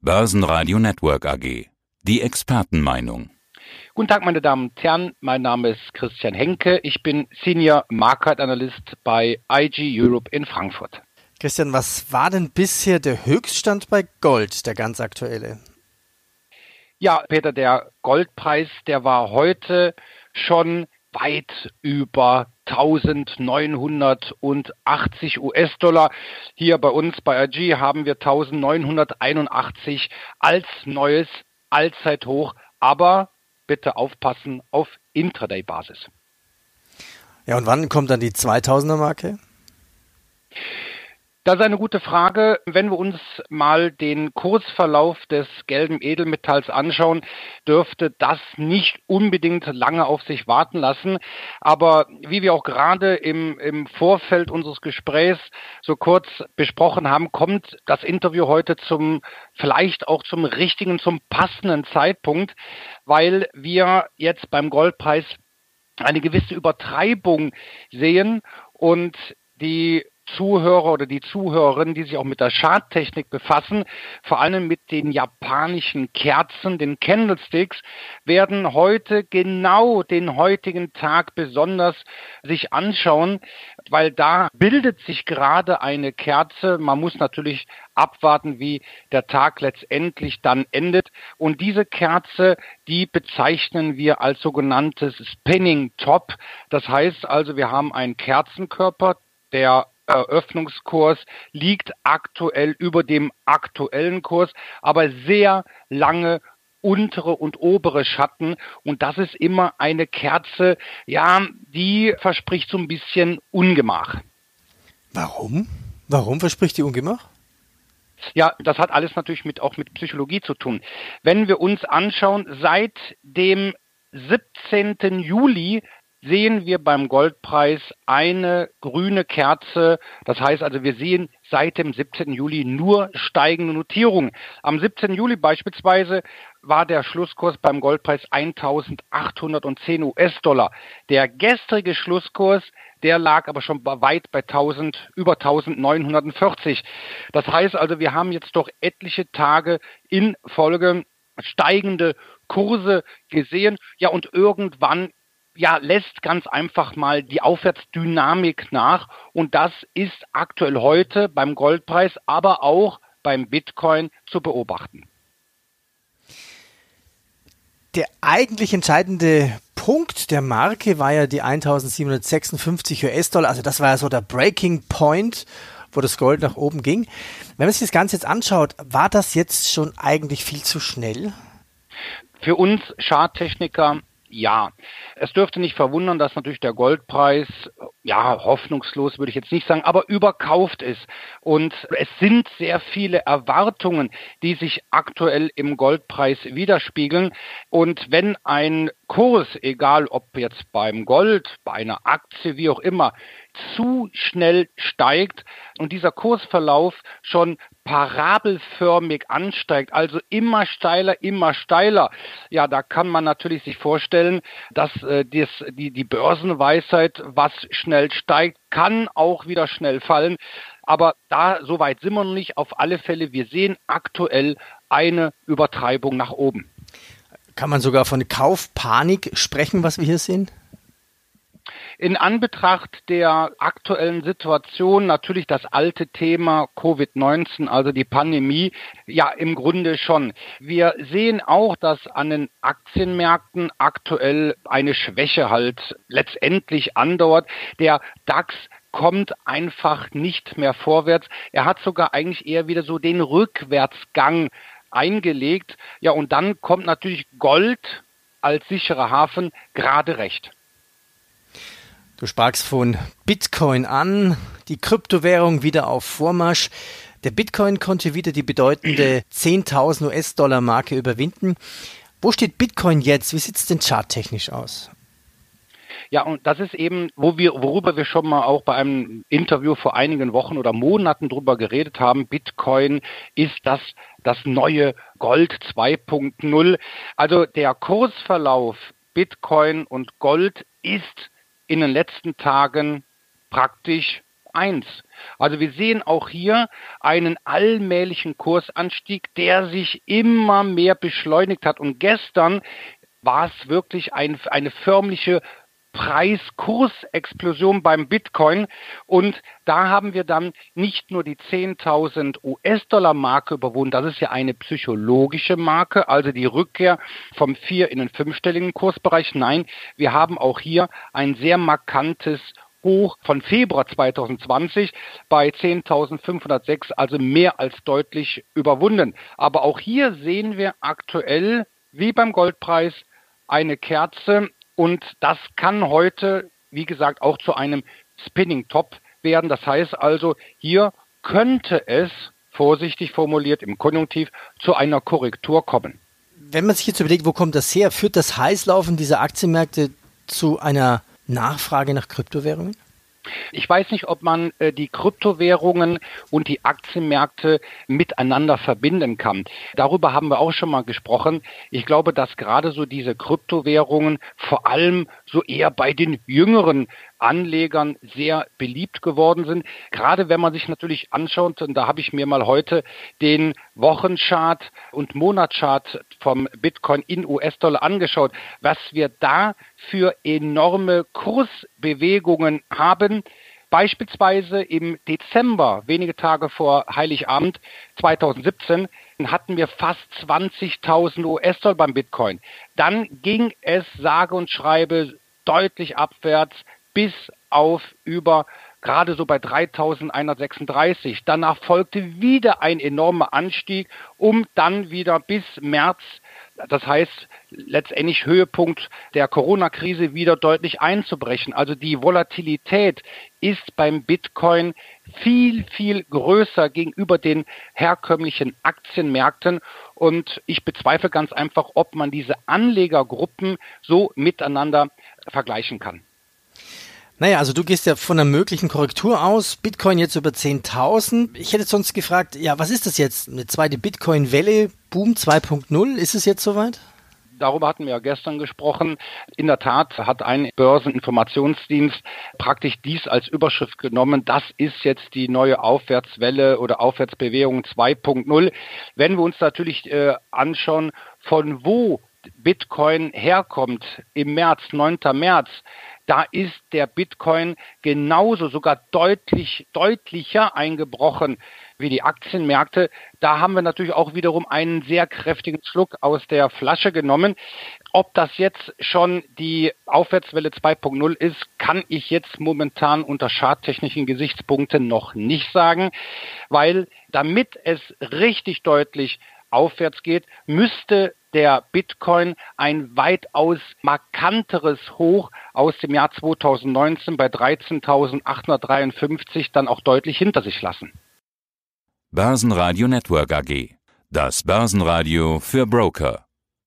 Börsenradio Network AG. Die Expertenmeinung. Guten Tag, meine Damen und Herren. Mein Name ist Christian Henke. Ich bin Senior Market Analyst bei IG Europe in Frankfurt. Christian, was war denn bisher der Höchststand bei Gold, der ganz aktuelle? Ja, Peter, der Goldpreis, der war heute schon weit über 1980 US-Dollar. Hier bei uns bei AG haben wir 1981 als neues Allzeithoch, aber bitte aufpassen auf Intraday-Basis. Ja, und wann kommt dann die 2000er Marke? Das ist eine gute Frage. Wenn wir uns mal den Kursverlauf des gelben Edelmetalls anschauen, dürfte das nicht unbedingt lange auf sich warten lassen. Aber wie wir auch gerade im, im Vorfeld unseres Gesprächs so kurz besprochen haben, kommt das Interview heute zum, vielleicht auch zum richtigen, zum passenden Zeitpunkt, weil wir jetzt beim Goldpreis eine gewisse Übertreibung sehen und die Zuhörer oder die Zuhörerinnen, die sich auch mit der Charttechnik befassen, vor allem mit den japanischen Kerzen, den Candlesticks, werden heute genau den heutigen Tag besonders sich anschauen, weil da bildet sich gerade eine Kerze. Man muss natürlich abwarten, wie der Tag letztendlich dann endet. Und diese Kerze, die bezeichnen wir als sogenanntes Spinning Top. Das heißt also, wir haben einen Kerzenkörper, der Eröffnungskurs liegt aktuell über dem aktuellen Kurs, aber sehr lange untere und obere Schatten und das ist immer eine Kerze, ja, die verspricht so ein bisschen Ungemach. Warum? Warum verspricht die Ungemach? Ja, das hat alles natürlich mit, auch mit Psychologie zu tun. Wenn wir uns anschauen, seit dem 17. Juli sehen wir beim Goldpreis eine grüne Kerze. Das heißt also, wir sehen seit dem 17. Juli nur steigende Notierungen. Am 17. Juli beispielsweise war der Schlusskurs beim Goldpreis 1810 US-Dollar. Der gestrige Schlusskurs, der lag aber schon weit bei 1000, über 1940. Das heißt also, wir haben jetzt doch etliche Tage in Folge steigende Kurse gesehen. Ja, und irgendwann ja, lässt ganz einfach mal die Aufwärtsdynamik nach. Und das ist aktuell heute beim Goldpreis, aber auch beim Bitcoin zu beobachten. Der eigentlich entscheidende Punkt der Marke war ja die 1756 US-Dollar. Also das war ja so der Breaking Point, wo das Gold nach oben ging. Wenn man sich das Ganze jetzt anschaut, war das jetzt schon eigentlich viel zu schnell? Für uns Charttechniker ja, es dürfte nicht verwundern, dass natürlich der Goldpreis, ja, hoffnungslos würde ich jetzt nicht sagen, aber überkauft ist. Und es sind sehr viele Erwartungen, die sich aktuell im Goldpreis widerspiegeln. Und wenn ein Kurs, egal ob jetzt beim Gold, bei einer Aktie, wie auch immer, zu schnell steigt und dieser Kursverlauf schon parabelförmig ansteigt, also immer steiler, immer steiler, ja, da kann man natürlich sich vorstellen, dass äh, dies, die, die Börsenweisheit, was schnell steigt, kann auch wieder schnell fallen. Aber da, so weit sind wir noch nicht. Auf alle Fälle, wir sehen aktuell eine Übertreibung nach oben. Kann man sogar von Kaufpanik sprechen, was wir hier sehen? In Anbetracht der aktuellen Situation natürlich das alte Thema Covid-19, also die Pandemie, ja im Grunde schon. Wir sehen auch, dass an den Aktienmärkten aktuell eine Schwäche halt letztendlich andauert. Der DAX kommt einfach nicht mehr vorwärts. Er hat sogar eigentlich eher wieder so den Rückwärtsgang eingelegt. Ja, und dann kommt natürlich Gold als sicherer Hafen gerade recht. Du sprachst von Bitcoin an, die Kryptowährung wieder auf Vormarsch. Der Bitcoin konnte wieder die bedeutende 10.000 US-Dollar Marke überwinden. Wo steht Bitcoin jetzt? Wie sieht es denn charttechnisch aus? Ja, und das ist eben, wo wir, worüber wir schon mal auch bei einem Interview vor einigen Wochen oder Monaten drüber geredet haben. Bitcoin ist das, das neue Gold 2.0. Also der Kursverlauf Bitcoin und Gold ist in den letzten Tagen praktisch 1. Also wir sehen auch hier einen allmählichen Kursanstieg, der sich immer mehr beschleunigt hat. Und gestern war es wirklich ein, eine förmliche Preiskursexplosion beim Bitcoin. Und da haben wir dann nicht nur die 10.000 US-Dollar-Marke überwunden, das ist ja eine psychologische Marke, also die Rückkehr vom vier in den fünfstelligen Kursbereich. Nein, wir haben auch hier ein sehr markantes Hoch von Februar 2020 bei 10.506, also mehr als deutlich überwunden. Aber auch hier sehen wir aktuell, wie beim Goldpreis, eine Kerze und das kann heute, wie gesagt, auch zu einem Spinning Top werden. Das heißt also, hier könnte es, vorsichtig formuliert im Konjunktiv, zu einer Korrektur kommen. Wenn man sich jetzt überlegt, wo kommt das her, führt das Heißlaufen dieser Aktienmärkte zu einer Nachfrage nach Kryptowährungen? Ich weiß nicht, ob man äh, die Kryptowährungen und die Aktienmärkte miteinander verbinden kann. Darüber haben wir auch schon mal gesprochen. Ich glaube, dass gerade so diese Kryptowährungen vor allem so eher bei den jüngeren Anlegern sehr beliebt geworden sind. Gerade wenn man sich natürlich anschaut, und da habe ich mir mal heute den Wochenchart und Monatschart vom Bitcoin in US-Dollar angeschaut, was wir da für enorme Kursbewegungen haben. Beispielsweise im Dezember, wenige Tage vor Heiligabend 2017, hatten wir fast 20.000 US-Dollar beim Bitcoin. Dann ging es sage und schreibe deutlich abwärts bis auf über gerade so bei 3136. Danach folgte wieder ein enormer Anstieg, um dann wieder bis März, das heißt letztendlich Höhepunkt der Corona-Krise, wieder deutlich einzubrechen. Also die Volatilität ist beim Bitcoin viel, viel größer gegenüber den herkömmlichen Aktienmärkten. Und ich bezweifle ganz einfach, ob man diese Anlegergruppen so miteinander vergleichen kann. Naja, also du gehst ja von einer möglichen Korrektur aus, Bitcoin jetzt über 10.000. Ich hätte sonst gefragt, ja, was ist das jetzt? Eine zweite Bitcoin-Welle, Boom 2.0, ist es jetzt soweit? Darüber hatten wir ja gestern gesprochen. In der Tat hat ein Börseninformationsdienst praktisch dies als Überschrift genommen. Das ist jetzt die neue Aufwärtswelle oder Aufwärtsbewegung 2.0. Wenn wir uns natürlich äh, anschauen, von wo Bitcoin herkommt im März, 9. März, da ist der Bitcoin genauso, sogar deutlich, deutlicher eingebrochen wie die Aktienmärkte. Da haben wir natürlich auch wiederum einen sehr kräftigen Schluck aus der Flasche genommen. Ob das jetzt schon die Aufwärtswelle 2.0 ist, kann ich jetzt momentan unter schadtechnischen Gesichtspunkten noch nicht sagen, weil damit es richtig deutlich aufwärts geht, müsste der Bitcoin ein weitaus markanteres Hoch aus dem Jahr 2019 bei 13.853 dann auch deutlich hinter sich lassen. Börsenradio Network AG. Das Börsenradio für Broker.